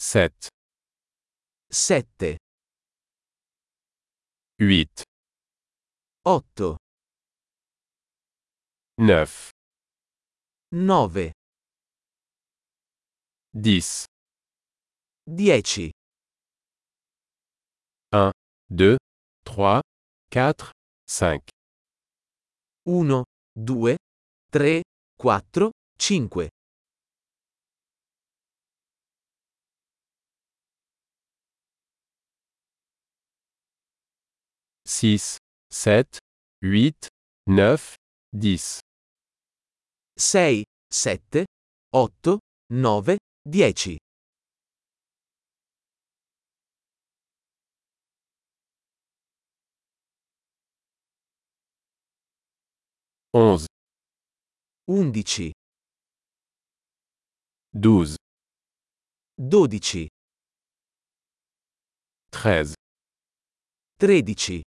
7, 7, 8, 8, 9, 9, 10, 10, 2, 3, 4, 5, 1, 2, 3, 4, 5, 6, 7, 8, 9, 10, 6, 7, 8, 9, 10, 11, 11, 12, 12, 13, 13,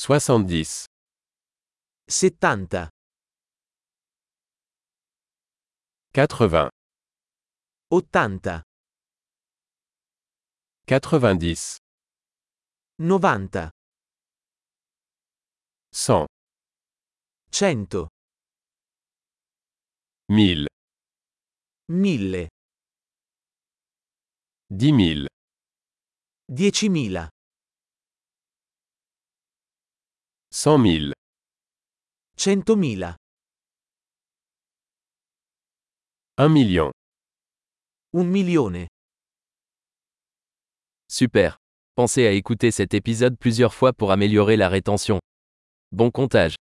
70, 70, 80, 80, 90, 90, 100, 100, 1000, 1000, 10 000, 10.000, 100 000, 100.000, 1 million. un milione. Super. Pensez à écouter cet épisode plusieurs fois pour améliorer la rétention. Bon comptage.